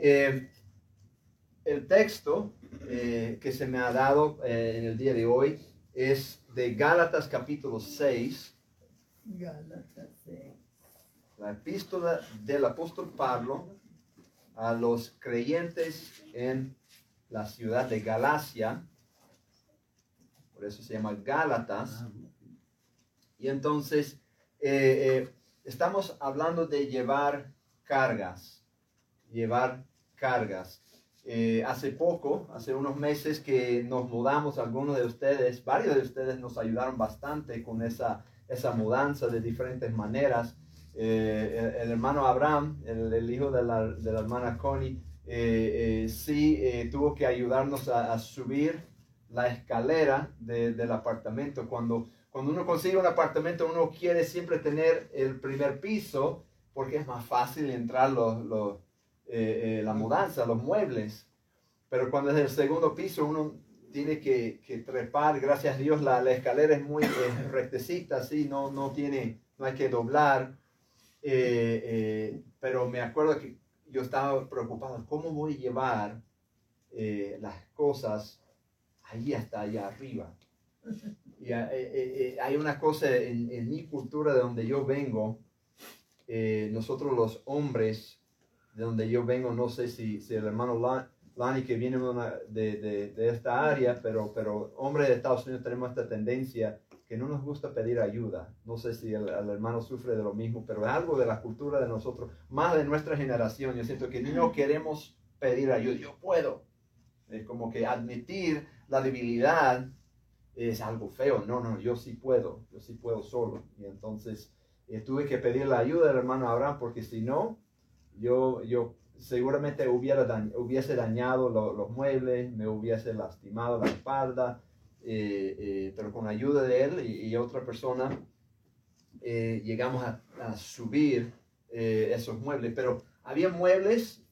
Eh, el texto eh, que se me ha dado eh, en el día de hoy es de Gálatas capítulo 6. Gálatas 6. La epístola del apóstol Pablo a los creyentes en la ciudad de Galacia. Por eso se llama Gálatas. Y entonces eh, estamos hablando de llevar cargas. Llevar cargas. Eh, hace poco, hace unos meses que nos mudamos, algunos de ustedes, varios de ustedes nos ayudaron bastante con esa, esa mudanza de diferentes maneras. Eh, el, hermano Abraham, el, hijo de la, de la, hermana Connie, eh, sí tuvo que ayudarnos a, subir la escalera del apartamento. Cuando, cuando uno consigue un apartamento, uno quiere siempre tener el primer piso porque es más fácil entrar los, los eh, eh, la mudanza, los muebles. Pero cuando es el segundo piso, uno tiene que, que trepar. Gracias a Dios, la, la escalera es muy rectecita, así, no, no, tiene, no hay que doblar. Eh, pero me acuerdo que yo estaba preocupado, ¿cómo voy a llevar las cosas ahí hasta allá arriba? Y hay una cosa en, en, mi cultura de donde yo vengo, nosotros los hombres de donde yo vengo, no sé si, si el hermano Lani que viene de, de, esta área, pero, pero hombres de Estados Unidos tenemos esta tendencia que no nos gusta pedir ayuda. No sé si el, hermano sufre de lo mismo, pero es algo de la cultura de nosotros, más de nuestra generación. Yo siento que no queremos pedir ayuda. Yo puedo. Es como que admitir la debilidad es algo feo. No, no, yo sí puedo. Yo sí puedo solo. Y entonces eh, tuve que pedir la ayuda del hermano Abraham porque si no, yo, yo seguramente hubiera hubiese dañado los muebles, me hubiese lastimado la espalda, eh, eh, pero con la ayuda de él y, otra persona eh, llegamos a, subir esos muebles. Pero había muebles,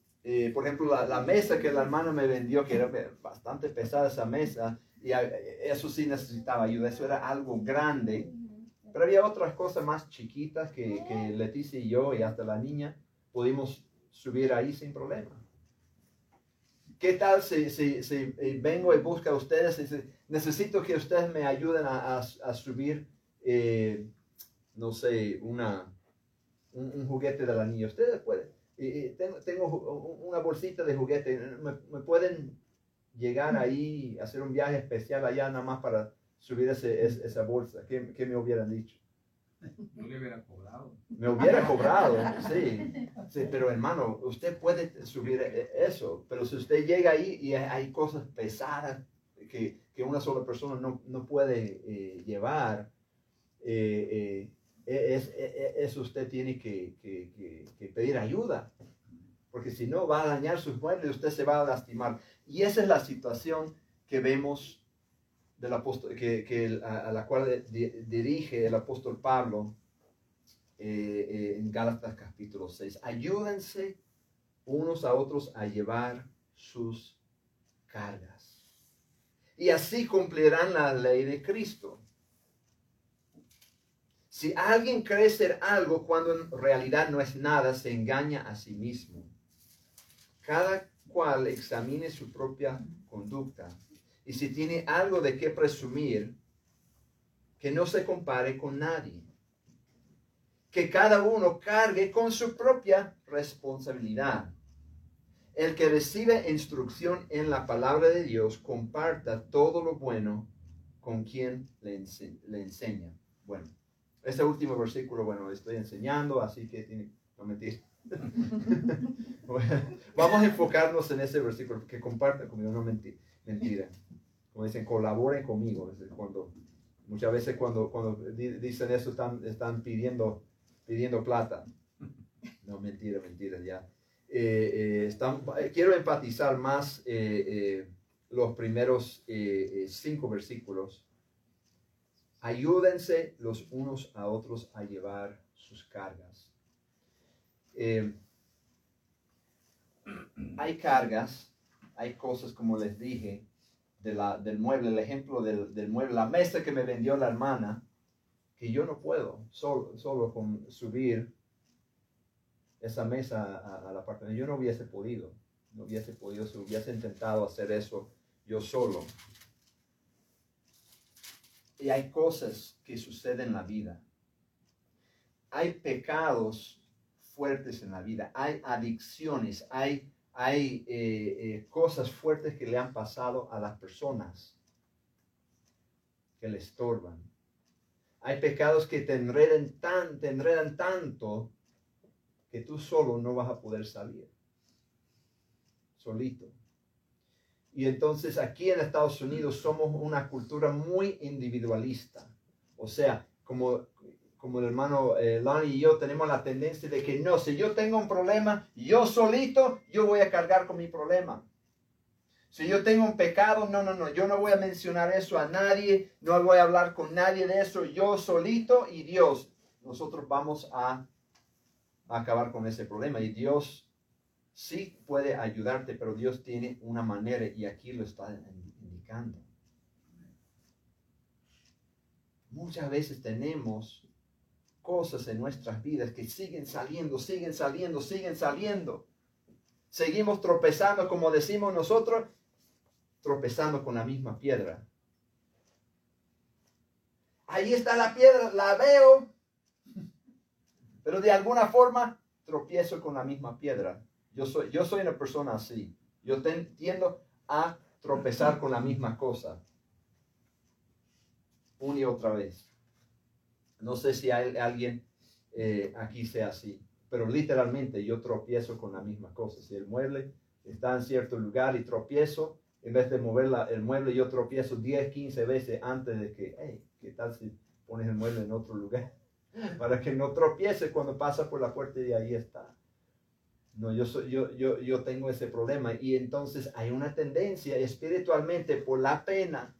por ejemplo, la, la, mesa que la hermana me vendió, que era bastante pesada esa mesa, y eso sí necesitaba ayuda, eso era algo grande. Pero había otras cosas más chiquitas que, que Leticia y yo y hasta la niña pudimos subir ahí sin problema. ¿Qué tal si, si, si eh, vengo y busco a ustedes y necesito que ustedes me ayuden a, a, subir, eh, no sé, una, un, juguete de la niña? Ustedes pueden. tengo, tengo, una bolsita de juguete. ¿Me, ¿Me, pueden llegar ahí, hacer un viaje especial allá nada más para subir ese, esa bolsa? ¿Qué, ¿Qué me hubieran dicho? No le hubiera cobrado. Me hubiera cobrado, sí. sí. Pero hermano, usted puede subir e, eso, pero si usted llega ahí y hay cosas pesadas que, que una sola persona no, no puede eh, llevar, eh, eh, es, eso usted tiene que, que, que, pedir ayuda. Porque si no, va a dañar sus muebles, usted se va a lastimar. Y esa es la situación que vemos del apóstol, que, a, la cual dirige el apóstol Pablo eh, eh, en Gálatas capítulo 6. Ayúdense unos a otros a llevar sus cargas. Y así cumplirán la ley de Cristo. Si alguien cree ser algo cuando en realidad no es nada, se engaña a sí mismo. Cada cual examine su propia conducta y si tiene algo de qué presumir, que no se compare con nadie. Que cada uno cargue con su propia responsabilidad. El que recibe instrucción en la palabra de Dios comparta todo lo bueno con quien le, enseña. Bueno, este último versículo, bueno, estoy enseñando, así que tiene que mentir. vamos a enfocarnos en ese versículo, que comparta conmigo, no mentir, mentira como dicen, colaboren conmigo. Cuando, muchas veces cuando, cuando dicen eso están, están pidiendo, pidiendo plata. No, mentira, mentira, ya. Eh, eh, están, quiero enfatizar más eh, los primeros cinco versículos. Ayúdense los unos a otros a llevar sus cargas. hay cargas, hay cosas, como les dije, del mueble, el ejemplo del, mueble, la mesa que me vendió la hermana, que yo no puedo solo, solo con subir esa mesa al apartamento, yo no hubiese podido. no hubiese podido, si hubiese intentado hacer eso yo solo. Y hay cosas que suceden en la vida. Hay pecados fuertes en la vida, hay adicciones, hay, hay eh, eh, cosas fuertes que le han pasado a las personas que le estorban. Hay pecados que te enredan, tan, te enredan tanto que tú solo no vas a poder salir. Solito. Y entonces aquí en Estados Unidos somos una cultura muy individualista. O sea, como, como el hermano eh, Lonnie y yo tenemos la tendencia de que no, si yo tengo un problema, yo solito, yo voy a cargar con mi problema. Si yo tengo un pecado, no, no, no, yo no voy a mencionar eso a nadie, no voy a hablar con nadie de eso, yo solito y Dios. Nosotros vamos a, a acabar con ese problema y Dios sí puede ayudarte, pero Dios tiene una manera y aquí lo está indicando. Muchas veces tenemos cosas en nuestras vidas que siguen saliendo, siguen saliendo, siguen saliendo. Seguimos tropezando, como decimos nosotros, tropezando con la misma piedra. Ahí está la piedra, la veo, pero de alguna forma tropiezo con la misma piedra. Yo soy, yo soy una persona así. Yo tiendo a tropezar con la misma cosa. Una y otra vez. No sé si hay alguien eh, aquí sea así, pero literalmente yo tropiezo con la misma cosa. Si el mueble está en cierto lugar y tropiezo, en vez de mover el mueble, yo tropiezo 10, 15 veces antes de que, hey, ¿qué tal si pones el mueble en otro lugar? Para que no tropiece cuando pasa por la puerta y ahí está. No, yo, yo, yo, yo tengo ese problema. Y entonces hay una tendencia espiritualmente por la pena.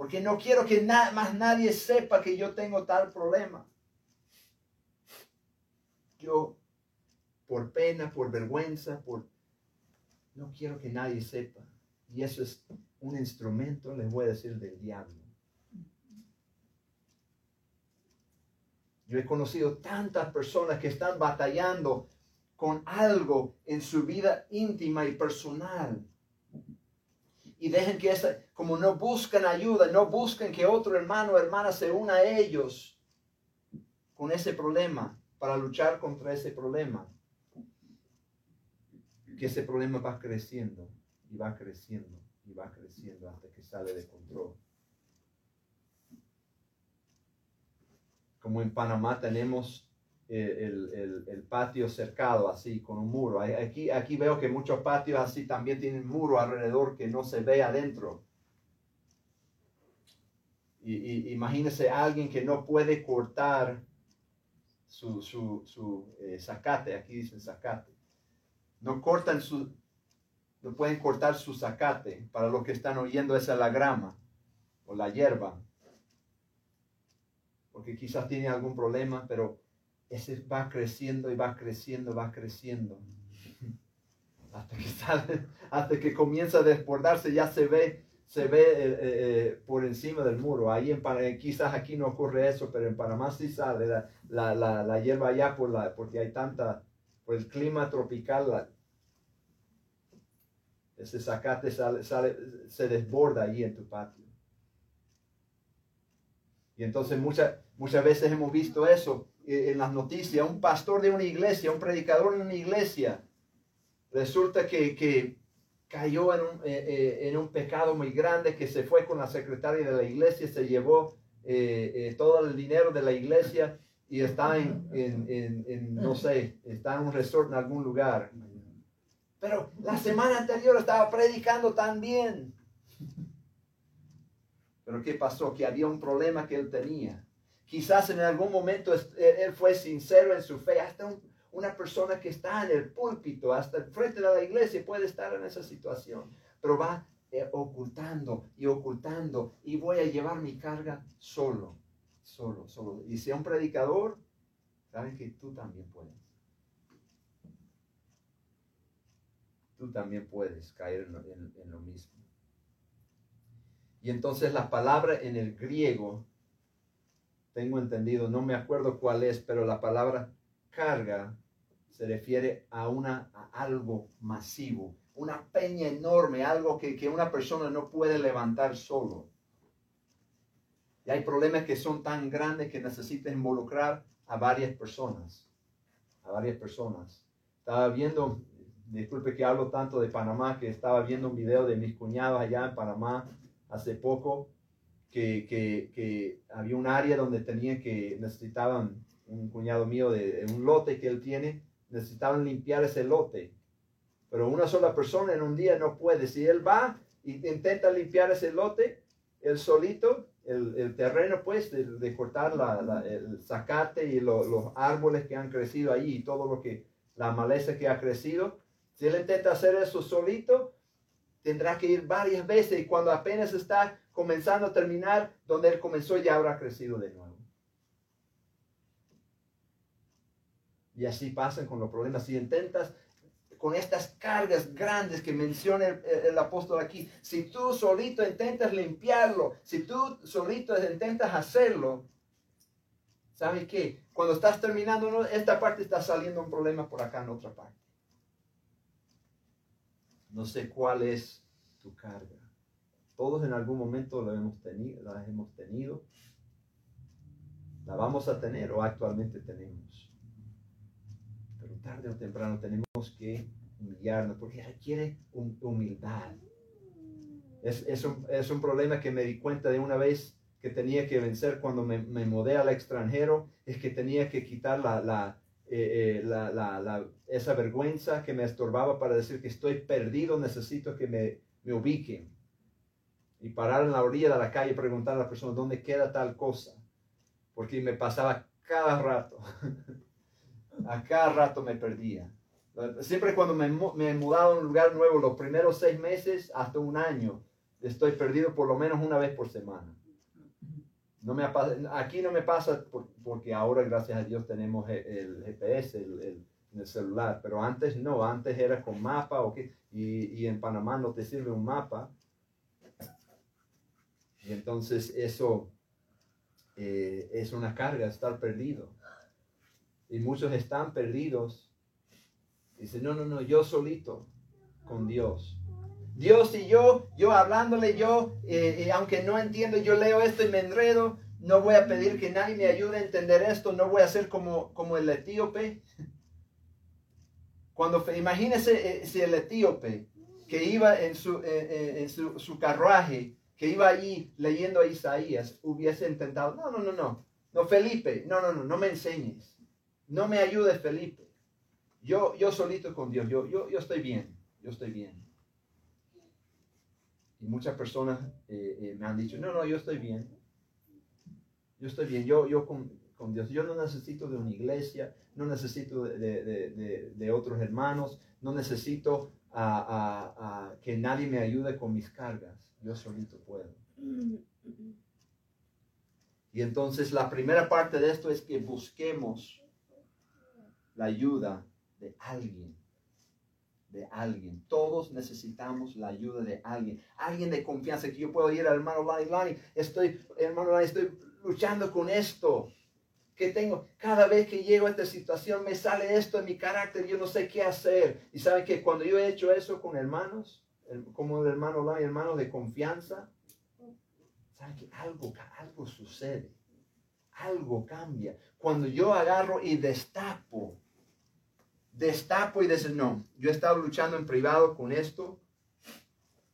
Porque no quiero que más nadie sepa que yo tengo tal problema. Yo, por pena, por vergüenza, por... No quiero que nadie sepa. Y eso es un instrumento, les voy a decir, del diablo. Yo he conocido tantas personas que están batallando con algo en su vida íntima y personal. Y dejen que esa, como no buscan ayuda, no buscan que otro hermano o hermana se una a ellos con ese problema, para luchar contra ese problema. Que ese problema va creciendo y va creciendo y va creciendo hasta que sale de control. Como en Panamá tenemos el, patio cercado así con un muro. Aquí, aquí veo que muchos patios así también tienen muro alrededor que no se ve adentro. Y, imagínese alguien que no puede cortar su, su, su eh, aquí dicen zacate. No cortan su, no pueden cortar su zacate. Para los que están oyendo esa es la grama o la hierba. Porque quizás tiene algún problema, pero ese va creciendo y va creciendo, va creciendo. Hasta que, sale, hasta que comienza a desbordarse, ya se ve, se ve eh, eh, eh, por encima del muro. Ahí en Panamá, quizás aquí no ocurre eso, pero en Panamá sí sale la, la, hierba allá por la, porque hay tanta, por el clima tropical, ese zacate sale, sale, se desborda ahí en tu patio. Y entonces muchas, muchas veces hemos visto eso en las noticias, un pastor de una iglesia, un predicador de una iglesia, resulta que, cayó en un, eh, eh, en un, pecado muy grande, que se fue con la secretaria de la iglesia, se llevó eh, todo el dinero de la iglesia y está en, en, no sé, está en un resort en algún lugar. Pero la semana anterior estaba predicando también. Pero ¿qué pasó? Que había un problema que él tenía. Quizás en algún momento él fue sincero en su fe. Hasta una persona que está en el púlpito, hasta el frente de la iglesia, puede estar en esa situación. Pero va eh, ocultando y ocultando. Y voy a llevar mi carga solo, solo, solo. Y si un predicador, saben que tú también puedes. Tú también puedes caer en lo mismo. Y entonces la palabra en el griego tengo entendido, no me acuerdo cuál es, pero la palabra carga se refiere a, una, a algo masivo, una peña enorme, algo que, que una persona no puede levantar solo. Y hay problemas que son tan grandes que necesitan involucrar a varias personas, a varias personas. Estaba viendo, disculpe que hablo tanto de Panamá, que estaba viendo un video de mis cuñados allá en Panamá hace poco, que, que, había un área donde tenían que, necesitaban, un cuñado mío de, un lote que él tiene, necesitaban limpiar ese lote. Pero una sola persona en un día no puede. Si él va y intenta limpiar ese lote, él solito, el, el terreno pues de, cortar la, el zacate y lo- los árboles que han crecido allí y todo lo que, la maleza que ha crecido, si él intenta hacer eso solito, tendrá que ir varias veces y cuando apenas está comenzando a terminar, donde él comenzó ya habrá crecido de nuevo. Y así pasan con los problemas. Si intentas con estas cargas grandes que menciona el, el apóstol aquí, si tú solito intentas limpiarlo, si tú solito intentas hacerlo, ¿sabes qué? Cuando estás terminando esta parte está saliendo un problema por acá en otra parte. No sé cuál es tu carga. Todos en algún momento la hemos tenido, la hemos tenido, la vamos a tener o actualmente tenemos. Pero tarde o temprano tenemos que humillarnos porque requiere hum- humildad. Es, es, un, es un problema que me di cuenta de una vez que tenía que vencer cuando me, me mudé al extranjero, es que tenía que quitar la, eh, eh, la- esa vergüenza que me estorbaba para decir que estoy perdido, necesito que me, me ubiquen. Y parar en la orilla de la calle y preguntar a la persona dónde queda tal cosa. Porque me pasaba cada rato. a cada rato me perdía. Siempre cuando me, me he mudado a un lugar nuevo, los primeros seis meses hasta un año, estoy perdido por lo menos una vez por semana. No me aquí no me pasa por- porque ahora, gracias a Dios, tenemos el, el GPS el, el- en el celular, pero antes no, antes era con mapa o qué, y, y en Panamá no te sirve un mapa. Y entonces eso eh, es una carga, estar perdido. Y muchos están perdidos. Dicen, no, no, no, yo solito con Dios. Dios y yo, yo hablándole, yo, eh, eh, aunque no entiendo, yo leo esto y me enredo, no voy a pedir que nadie me ayude a entender esto, no voy a ser como, como el etíope. Cuando, imagínese eh, si el etíope que iba en su, eh, eh, en su, su carruaje, que iba allí leyendo a Isaías, hubiese intentado, no, no, no, no, no, Felipe, no, no, no, no me enseñes, no me ayudes, Felipe. Yo, yo solito con Dios, yo, yo, yo estoy bien, yo estoy bien. Y muchas personas eh, eh, me han dicho, no, no, yo estoy bien. Yo estoy bien, yo, yo con, con Dios, yo no necesito de una iglesia, no necesito de, de- de- de- otros hermanos, no necesito a, a- a que nadie me ayude con mis cargas, yo solito puedo. Y entonces la primera parte de esto es que busquemos la ayuda de alguien. De alguien. Todos necesitamos la ayuda de alguien. Alguien de confianza que yo puedo ir al hermano Lani. Lani, estoy, hermano Lani, estoy luchando con esto. Que tengo, cada vez que llego a esta situación me sale esto en mi carácter, yo no sé qué hacer. Y saben que cuando yo he hecho eso con hermanos, como el hermano Lani, hermanos de confianza, saben que algo, algo sucede. Algo cambia. Cuando yo agarro y destapo destapo y dice, no, yo he estado luchando en privado con esto.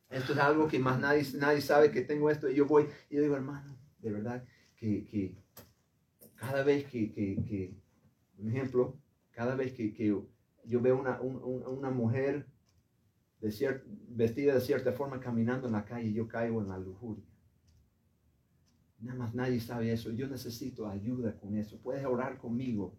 Esto es algo que más nadie, nadie sabe que tengo esto. Y yo voy y yo digo, hermano, de verdad que, que cada vez que, que, que, un ejemplo, cada vez que, que yo veo una, un- un- una mujer de cier- vestida de cierta forma caminando en la calle, yo caigo en la lujuria. Nada más nadie sabe eso. Yo necesito ayuda con eso. Puedes orar conmigo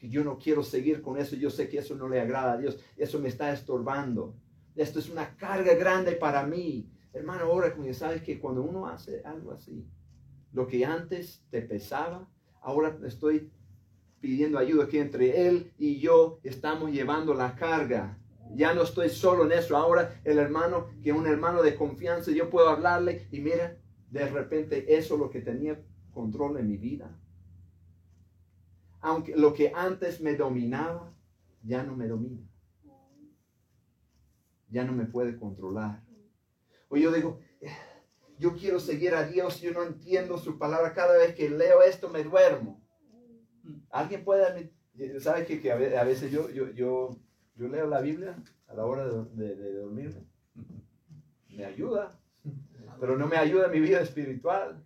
que yo no quiero seguir con eso, yo sé que eso no le agrada a Dios, eso me está estorbando. Esto es una carga grande para mí. Hermano, ahora como sabes que cuando uno hace algo así, lo que antes te pesaba, ahora estoy pidiendo ayuda que entre él y yo estamos llevando la carga. Ya no estoy solo en eso. Ahora el hermano, que es un hermano de confianza, yo puedo hablarle y mira, de repente eso es lo que tenía control en mi vida aunque lo que antes me dominaba, ya no me domina. Ya no me puede controlar. O yo digo, yo quiero seguir a Dios, yo no entiendo su palabra. Cada vez que leo esto me duermo. ¿Alguien puede? ¿Sabe que, a veces yo, yo, yo, leo la Biblia a la hora de, de, dormirme? Me ayuda, pero no me ayuda en mi vida espiritual.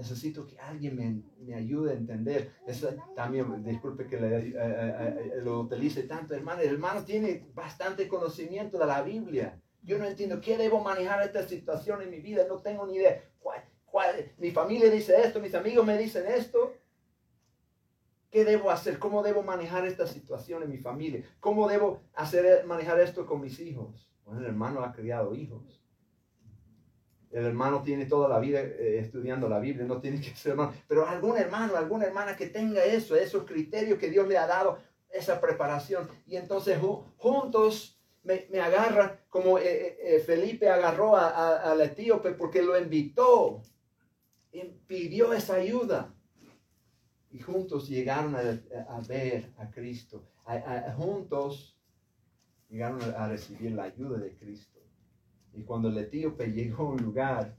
Necesito que alguien me, me ayude a entender. Eso también, disculpe que eh, eh, eh, lo utilice tanto, hermano. El hermano tiene bastante conocimiento de la Biblia. Yo no entiendo qué debo manejar esta situación en mi vida. No tengo ni idea. mi familia dice esto, mis amigos me dicen esto. ¿Qué debo hacer? ¿Cómo debo manejar esta situación en mi familia? ¿Cómo debo hacer, manejar esto con mis hijos? Bueno, el hermano ha criado hijos. El hermano tiene toda la vida eh, estudiando la Biblia, no tiene que ser hermano. Pero algún hermano, alguna hermana que tenga eso, esos criterios que Dios le ha dado, esa preparación. Y entonces juntos me, agarra como eh, eh, Felipe agarró al etíope porque lo invitó pidió esa ayuda. Y juntos llegaron a, ver a Cristo. juntos llegaron a recibir la ayuda de Cristo. Y cuando el etíope llegó a un lugar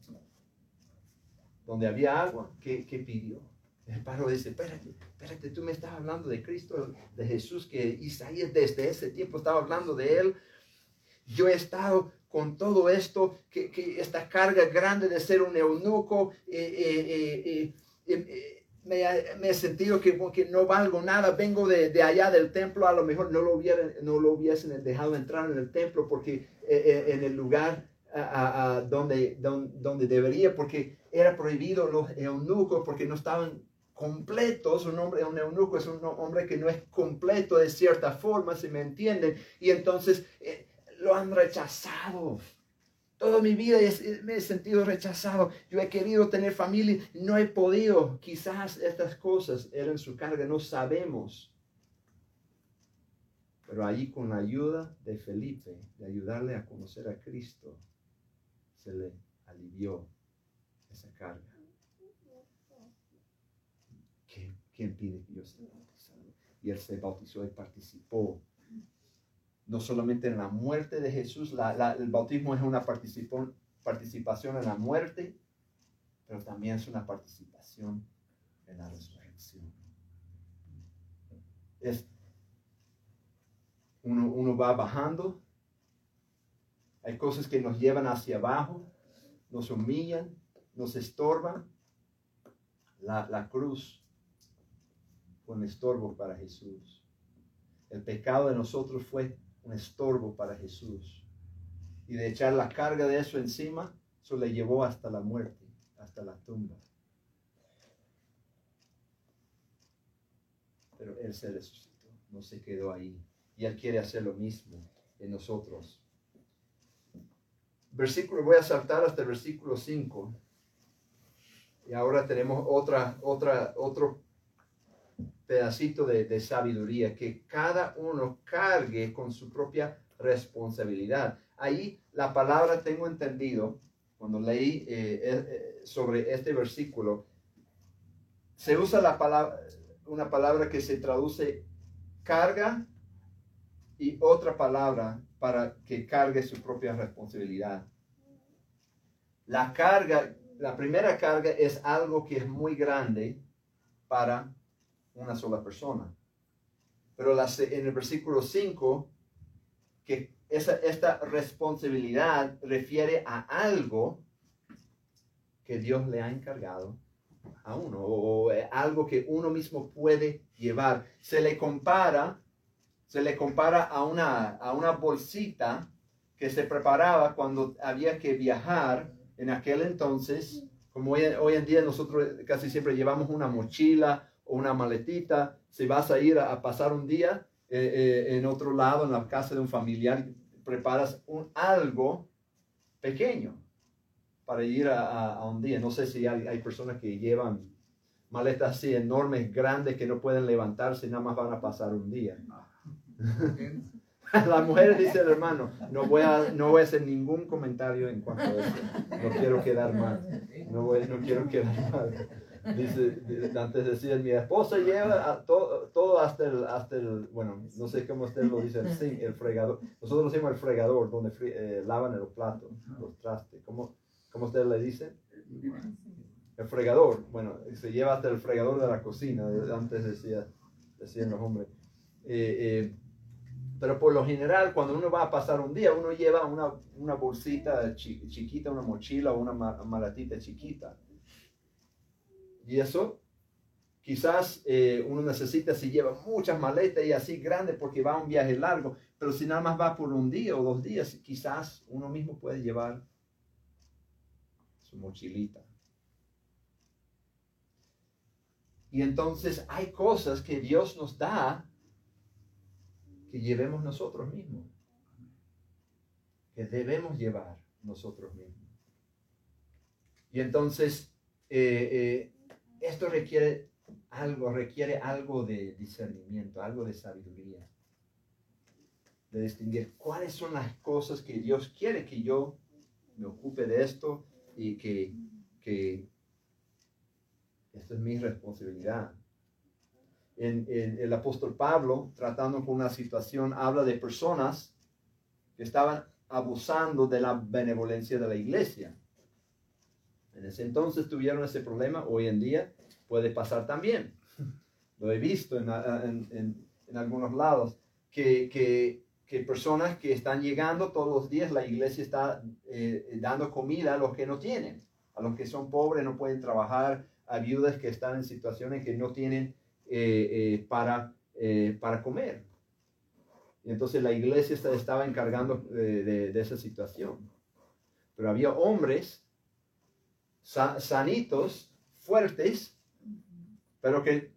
donde había agua, ¿qué, pidió? El paro dice, espérate, espérate, tú me estás hablando de Cristo, de Jesús, que Isaías desde ese tiempo estaba hablando de él. Yo he estado con todo esto, que, esta carga grande de ser un eunuco, eh, eh, eh, me, he sentido que, que, no valgo nada, vengo de, allá del templo, a lo mejor no lo, hubiera, no lo hubiesen dejado entrar en el templo porque en el lugar donde, donde, debería, porque era prohibido los eunucos, porque no estaban completos. Un hombre, un eunuco es un hombre que no es completo de cierta forma, si me entienden, y entonces eh, lo han rechazado. Toda mi vida me he sentido rechazado. Yo he querido tener familia, no he podido. Quizás estas cosas eran su carga, no sabemos. Pero ahí con la ayuda de Felipe, de ayudarle a conocer a Cristo, se le alivió esa carga. ¿Quién pide que yo sea bautizado? Y él se bautizó y participó. No solamente en la muerte de Jesús, el bautismo es una participación en la muerte, pero también es una participación en la resurrección. Es, uno, uno va bajando hay cosas que nos llevan hacia abajo, nos humillan, nos estorban. La, cruz fue un estorbo para Jesús. El pecado de nosotros fue un estorbo para Jesús. Y de echar la carga de eso encima, eso le llevó hasta la muerte, hasta la tumba. Pero Él se resucitó, no se quedó ahí. Y Él quiere hacer lo mismo en nosotros versículo, voy a saltar hasta el versículo 5. Y ahora tenemos otra, otra, otro pedacito de, de, sabiduría, que cada uno cargue con su propia responsabilidad. Ahí la palabra tengo entendido, cuando leí eh, eh, eh, sobre este versículo, se usa la palabra, una palabra que se traduce carga y otra palabra para que cargue su propia responsabilidad. La carga, la primera carga es algo que es muy grande para una sola persona. Pero en el versículo 5, que esa, esta responsabilidad refiere a algo que Dios le ha encargado a uno, o algo que uno mismo puede llevar. Se le compara se le compara a una, a una bolsita que se preparaba cuando había que viajar en aquel entonces. Como hoy, en día nosotros casi siempre llevamos una mochila o una maletita. Si vas a ir a, pasar un día eh, eh, en otro lado, en la casa de un familiar, preparas un, algo pequeño para ir a, un día. No sé si hay, hay personas que llevan maletas así enormes, grandes, que no pueden levantarse y nada más van a pasar un día. La mujer dice el hermano, no voy, a, no voy a hacer ningún comentario en cuanto a eso. No quiero quedar mal. No, voy, no quiero quedar mal. Dice, antes decía, mi esposa lleva a todo, hasta el, hasta el, bueno, no sé cómo usted lo dice, el, fregador. Nosotros decimos el fregador, donde fri- eh, lavan los platos, los trastes. ¿Cómo, cómo usted le dice? El fregador. Bueno, se lleva hasta el fregador de la cocina, antes decía, decían los hombres. Eh, eh, pero por lo general, cuando uno va a pasar un día, uno lleva una, una bolsita chi- chiquita, una mochila o una ma- maletita chiquita. Y eso, quizás eh, uno necesita si lleva muchas maletas y así grandes porque va a un viaje largo, pero si nada más va por un día o dos días, quizás uno mismo puede llevar su mochilita. Y entonces hay cosas que Dios nos da que llevemos nosotros mismos, que debemos llevar nosotros mismos. Y entonces eh, eh, esto requiere algo, requiere algo de discernimiento, algo de sabiduría, de distinguir cuáles son las cosas que Dios quiere que yo me ocupe de esto y que, que esto es mi responsabilidad. En, en- el apóstol Pablo, tratando con una situación, habla de personas que estaban abusando de la benevolencia de la iglesia. En ese entonces tuvieron ese problema, hoy en día puede pasar también. Lo he visto en, en- en- en algunos lados, que, que- que personas que están llegando todos los días, la iglesia está eh, dando comida a los que no tienen, a los que son pobres, no pueden trabajar, a viudas que están en situaciones que no tienen eh, eh, para, eh, para comer. Y entonces la iglesia esta- estaba encargando eh, de, de esa situación. Pero había hombres sanitos, fuertes, pero que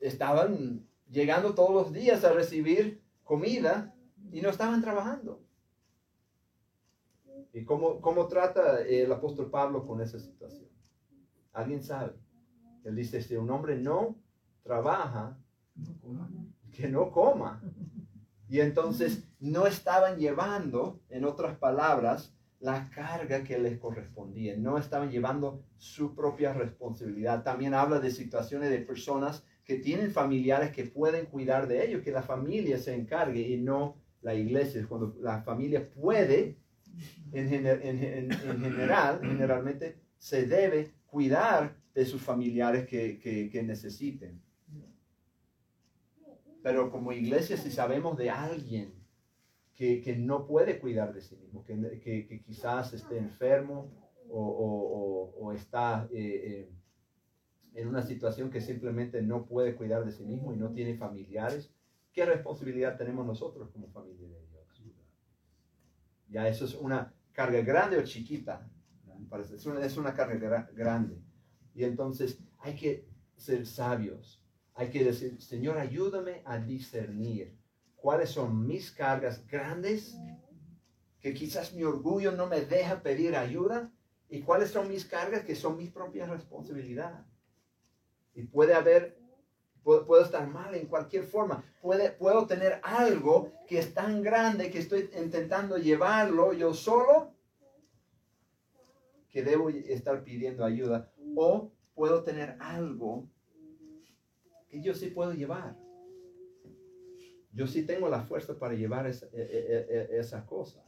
estaban llegando todos los días a recibir comida y no estaban trabajando. ¿Y cómo, cómo trata el apóstol Pablo con esa situación? ¿Alguien sabe? Él dice, si un hombre no trabaja, que no coma. Y entonces no estaban llevando, en otras palabras, la carga que les correspondía. No estaban llevando su propia responsabilidad. También habla de situaciones de personas que tienen familiares que pueden cuidar de ellos, que la familia se encargue y no la iglesia. Cuando la familia puede, en, gener- en- en- en general, generalmente se debe cuidar de sus familiares que- que necesiten. Pero como iglesia, si sabemos de alguien que, no puede cuidar de sí mismo, que, quizás esté enfermo o, está eh, eh, en una situación que simplemente no puede cuidar de sí mismo y no tiene familiares, ¿qué responsabilidad tenemos nosotros como familia de Dios? Ya eso es una carga grande o chiquita. Es una, es una carga gra- grande. Y entonces hay que ser sabios. Hay que decir, Señor, ayúdame a discernir cuáles son mis cargas grandes, que quizás mi orgullo no me deja pedir ayuda, y cuáles son mis cargas que son mis propias responsabilidades. Y puede haber, puedo, puedo estar mal en cualquier forma, puede, puedo tener algo que es tan grande que estoy intentando llevarlo yo solo, que debo estar pidiendo ayuda, o puedo tener algo que yo sí puedo llevar. Yo sí tengo la fuerza para llevar esa, e- e- e- esa cosa.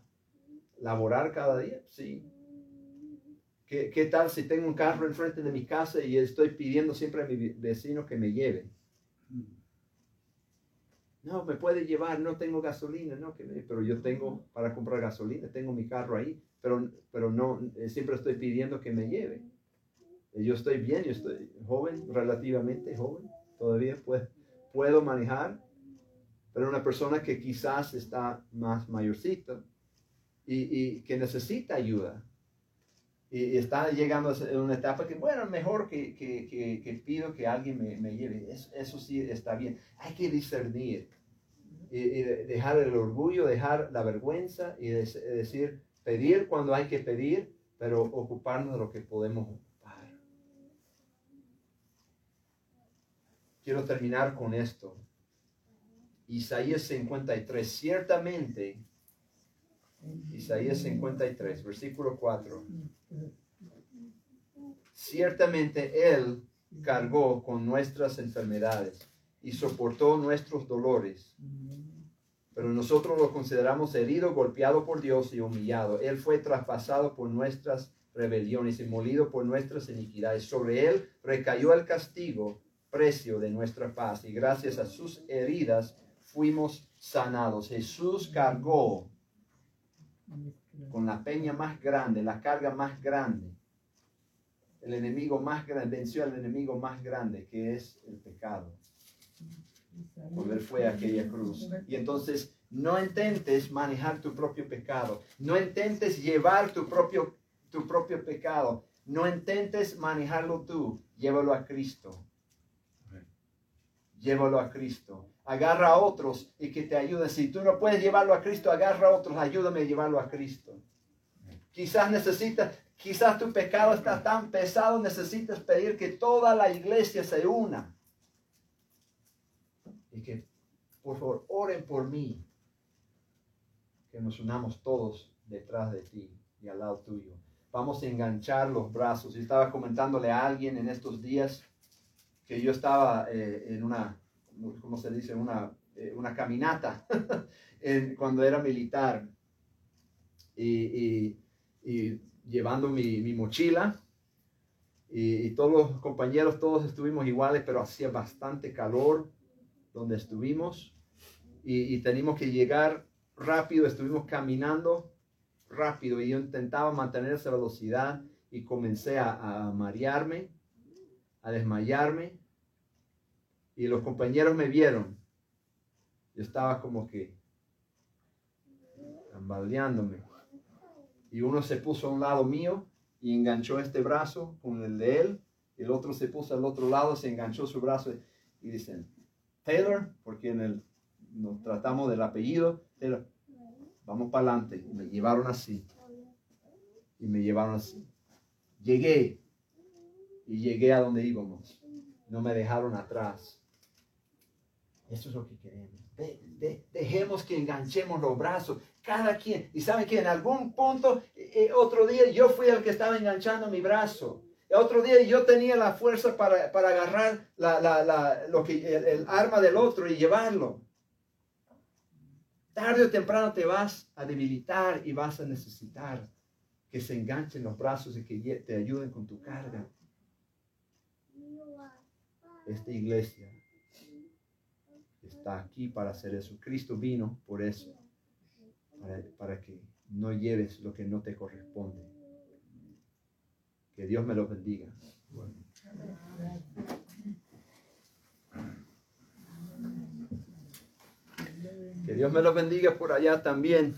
Laborar cada día, sí. ¿Qué, ¿Qué tal si tengo un carro enfrente de mi casa y estoy pidiendo siempre a mi vecino que me lleve? No, me puede llevar, no tengo gasolina, no, pero yo tengo para comprar gasolina, tengo mi carro ahí, pero, pero no, eh, siempre estoy pidiendo que me lleve. Eh, Yo estoy bien, yo estoy joven, relativamente joven, todavía puedo, puedo manejar, pero una persona que quizás está más mayorcita y, y que necesita ayuda y, está llegando a una etapa que, bueno, mejor que, que, que, pido que alguien me, me lleve. Eso, sí está bien. Hay que discernir y, y de- dejar el orgullo, dejar la vergüenza y de- decir, pedir cuando hay que pedir, pero ocuparnos de lo que podemos ocupar. Quiero terminar con esto. Isaías 53, ciertamente, Isaías 53, versículo 4, ciertamente Él cargó con nuestras enfermedades y soportó nuestros dolores. Pero nosotros lo consideramos herido, golpeado por Dios y humillado. Él fue traspasado por nuestras rebeliones y molido por nuestras iniquidades. Sobre él recayó el castigo, precio de nuestra paz. Y gracias a sus heridas fuimos sanados. Jesús cargó con la peña más grande, la carga más grande. El enemigo más grande, venció al enemigo más grande, que es el pecado. Cuando él fue aquella cruz. Y entonces no intentes manejar tu propio pecado. No intentes llevar tu propio, tu propio pecado. No intentes manejarlo tú. Llévalo a Cristo. Llévalo a Cristo. Agarra a otros y que te ayuden. Si tú no puedes llevarlo a Cristo, agarra a otros. Ayúdame a llevarlo a Cristo. Quizás necesitas, quizás tu pecado está tan pesado, necesitas pedir que toda la iglesia se una. Y que, por favor, oren por mí. Que nos unamos todos detrás de ti y al lado tuyo. Vamos a enganchar los brazos. Yo estaba comentándole a alguien en estos días que yo estaba eh, en una, ¿cómo se dice? Una, eh, una caminata en, cuando era militar. y, llevando mi, mochila. Y, todos los compañeros, todos estuvimos iguales, pero hacía bastante calor donde estuvimos. Y, y teníamos que llegar rápido, estuvimos caminando rápido y yo intentaba mantener esa velocidad y comencé a, a marearme, a desmayarme. Y los compañeros me vieron. Yo estaba como que tambaleándome y uno se puso a un lado mío y enganchó este brazo con el de él, el otro se puso al otro lado, se enganchó su brazo y dicen, Taylor, porque en el, nos tratamos del apellido, Taylor, vamos para adelante. Me llevaron así. Y me llevaron así. Llegué y llegué a donde íbamos. No me dejaron atrás. Eso es lo que queremos. dejemos que enganchemos los brazos cada quien. Y saben que en algún punto, eh, otro día yo fui el que estaba enganchando mi brazo. Otro día yo tenía la fuerza para, para agarrar la, la, lo que, el, arma del otro y llevarlo. Tarde o temprano te vas a debilitar y vas a necesitar que se enganchen los brazos y que te ayuden con tu carga. Esta iglesia está aquí para hacer eso. Cristo vino por eso para, que no lleves lo que no te corresponde. Que Dios me lo bendiga. Que Dios me lo bendiga por allá también.